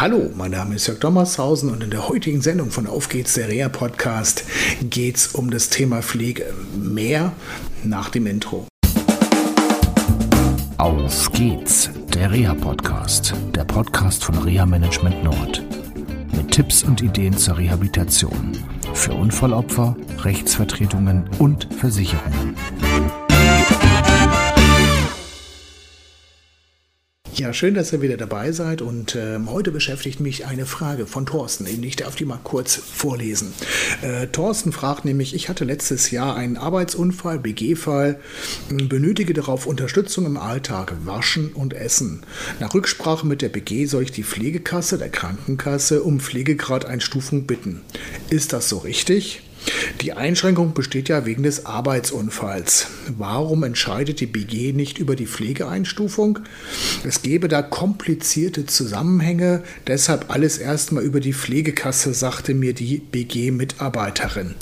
Hallo, mein Name ist Jörg Dommershausen und in der heutigen Sendung von Auf geht's, der Rea Podcast, geht es um das Thema Pflege. Mehr nach dem Intro. Auf geht's, der Rea Podcast, der Podcast von Rea Management Nord. Mit Tipps und Ideen zur Rehabilitation für Unfallopfer, Rechtsvertretungen und Versicherungen. Ja, schön, dass ihr wieder dabei seid und äh, heute beschäftigt mich eine Frage von Thorsten. Ich darf die mal kurz vorlesen. Äh, Thorsten fragt nämlich, ich hatte letztes Jahr einen Arbeitsunfall, BG-Fall, benötige darauf Unterstützung im Alltag, Waschen und Essen. Nach Rücksprache mit der BG soll ich die Pflegekasse der Krankenkasse um Pflegegrad-Einstufung bitten. Ist das so richtig? Die Einschränkung besteht ja wegen des Arbeitsunfalls. Warum entscheidet die BG nicht über die Pflegeeinstufung? Es gäbe da komplizierte Zusammenhänge, deshalb alles erstmal über die Pflegekasse, sagte mir die BG-Mitarbeiterin.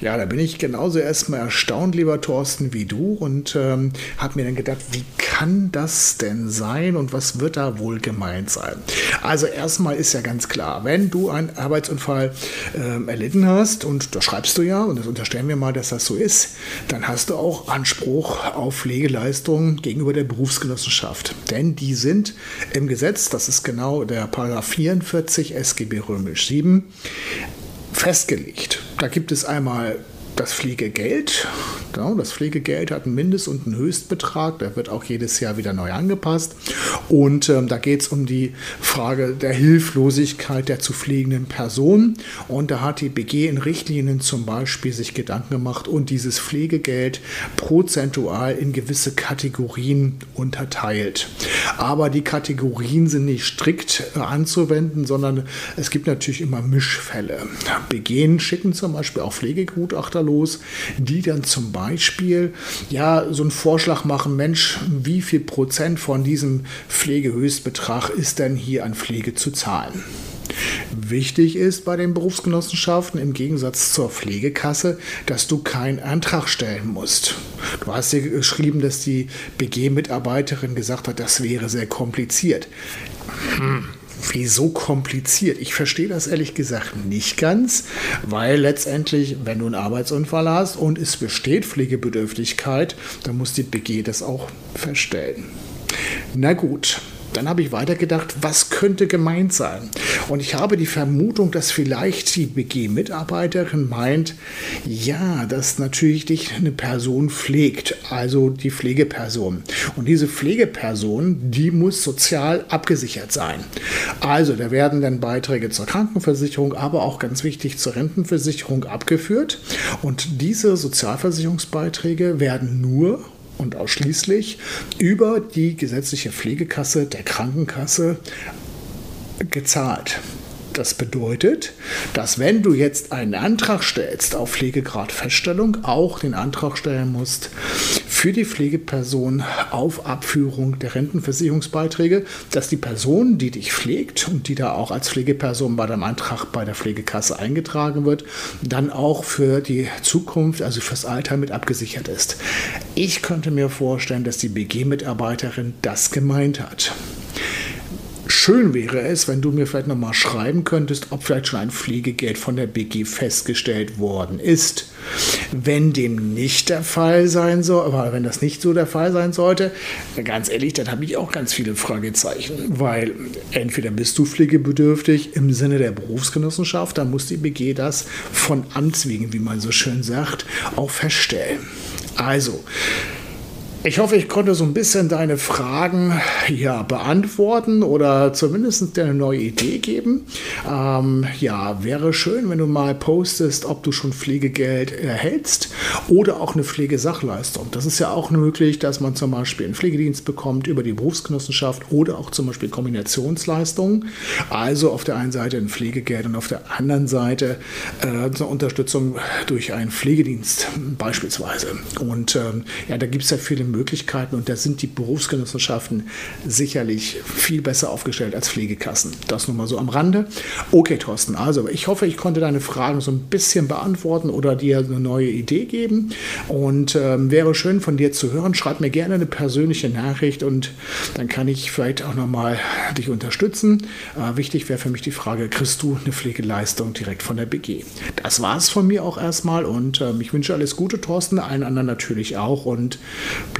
Ja, da bin ich genauso erstmal erstaunt, lieber Thorsten, wie du und ähm, habe mir dann gedacht, wie kann das denn sein und was wird da wohl gemeint sein? Also erstmal ist ja ganz klar, wenn du einen Arbeitsunfall ähm, erlitten hast und da schreibst du ja, und das unterstellen wir mal, dass das so ist, dann hast du auch Anspruch auf Pflegeleistungen gegenüber der Berufsgenossenschaft. Denn die sind im Gesetz, das ist genau der Paragraph 44 SGB Römisch 7, festgelegt. Da gibt es einmal das Pflegegeld. Das Pflegegeld hat einen Mindest- und einen Höchstbetrag. Der wird auch jedes Jahr wieder neu angepasst. Und ähm, da geht es um die Frage der Hilflosigkeit der zu pflegenden Person. Und da hat die BG in Richtlinien zum Beispiel sich Gedanken gemacht und dieses Pflegegeld prozentual in gewisse Kategorien unterteilt. Aber die Kategorien sind nicht strikt äh, anzuwenden, sondern es gibt natürlich immer Mischfälle. BG schicken zum Beispiel auch Pflegegutachter los, die dann zum Beispiel ja so einen Vorschlag machen, Mensch, wie viel Prozent von diesem Pflegehöchstbetrag ist denn hier an Pflege zu zahlen? Wichtig ist bei den Berufsgenossenschaften im Gegensatz zur Pflegekasse, dass du keinen Antrag stellen musst. Du hast dir geschrieben, dass die BG-Mitarbeiterin gesagt hat, das wäre sehr kompliziert. Hm Wieso kompliziert? Ich verstehe das ehrlich gesagt nicht ganz, weil letztendlich, wenn du einen Arbeitsunfall hast und es besteht Pflegebedürftigkeit, dann muss die BG das auch feststellen. Na gut, dann habe ich weitergedacht, was könnte gemeint sein? Und ich habe die Vermutung, dass vielleicht die BG-Mitarbeiterin meint, ja, dass natürlich dich eine Person pflegt, also die Pflegeperson. Und diese Pflegeperson, die muss sozial abgesichert sein. Also da werden dann Beiträge zur Krankenversicherung, aber auch ganz wichtig zur Rentenversicherung abgeführt. Und diese Sozialversicherungsbeiträge werden nur und ausschließlich über die gesetzliche Pflegekasse der Krankenkasse gezahlt. Das bedeutet, dass wenn du jetzt einen Antrag stellst auf Pflegegradfeststellung, auch den Antrag stellen musst für die Pflegeperson auf Abführung der Rentenversicherungsbeiträge, dass die Person, die dich pflegt und die da auch als Pflegeperson bei deinem Antrag bei der Pflegekasse eingetragen wird, dann auch für die Zukunft, also fürs Alter mit abgesichert ist. Ich könnte mir vorstellen, dass die BG-Mitarbeiterin das gemeint hat. Schön wäre es, wenn du mir vielleicht nochmal schreiben könntest, ob vielleicht schon ein Pflegegeld von der BG festgestellt worden ist. Wenn dem nicht der Fall sein soll, aber wenn das nicht so der Fall sein sollte, ganz ehrlich, dann habe ich auch ganz viele Fragezeichen, weil entweder bist du pflegebedürftig im Sinne der Berufsgenossenschaft, dann muss die BG das von Amts wegen, wie man so schön sagt, auch feststellen. Also, ich hoffe, ich konnte so ein bisschen deine Fragen ja, beantworten oder zumindest dir eine neue Idee geben. Ähm, ja, wäre schön, wenn du mal postest, ob du schon Pflegegeld erhältst oder auch eine Pflegesachleistung. Das ist ja auch möglich, dass man zum Beispiel einen Pflegedienst bekommt über die Berufsgenossenschaft oder auch zum Beispiel Kombinationsleistungen. Also auf der einen Seite ein Pflegegeld und auf der anderen Seite äh, eine Unterstützung durch einen Pflegedienst beispielsweise. Und ähm, ja, da gibt es ja viele Möglichkeiten und da sind die Berufsgenossenschaften sicherlich viel besser aufgestellt als Pflegekassen. Das nur mal so am Rande. Okay, Thorsten, also ich hoffe, ich konnte deine Fragen so ein bisschen beantworten oder dir eine neue Idee geben und ähm, wäre schön von dir zu hören. Schreib mir gerne eine persönliche Nachricht und dann kann ich vielleicht auch nochmal dich unterstützen. Äh, wichtig wäre für mich die Frage, kriegst du eine Pflegeleistung direkt von der BG? Das war es von mir auch erstmal und äh, ich wünsche alles Gute, Thorsten, allen anderen natürlich auch und